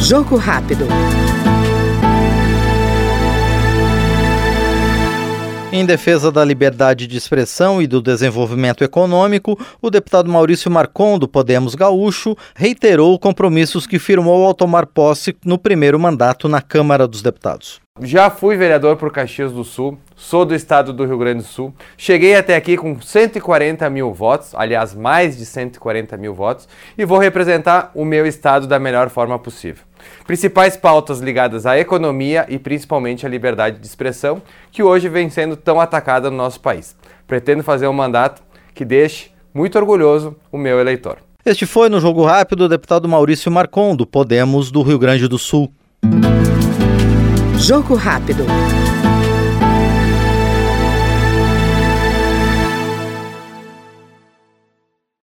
Jogo rápido. Em defesa da liberdade de expressão e do desenvolvimento econômico, o deputado Maurício Marcon, do Podemos Gaúcho, reiterou compromissos que firmou ao tomar posse no primeiro mandato na Câmara dos Deputados. Já fui vereador por Caxias do Sul, sou do estado do Rio Grande do Sul. Cheguei até aqui com 140 mil votos, aliás, mais de 140 mil votos, e vou representar o meu estado da melhor forma possível. Principais pautas ligadas à economia e principalmente à liberdade de expressão, que hoje vem sendo tão atacada no nosso país. Pretendo fazer um mandato que deixe muito orgulhoso o meu eleitor. Este foi no Jogo Rápido o deputado Maurício Marcon, do Podemos do Rio Grande do Sul. Jogo rápido.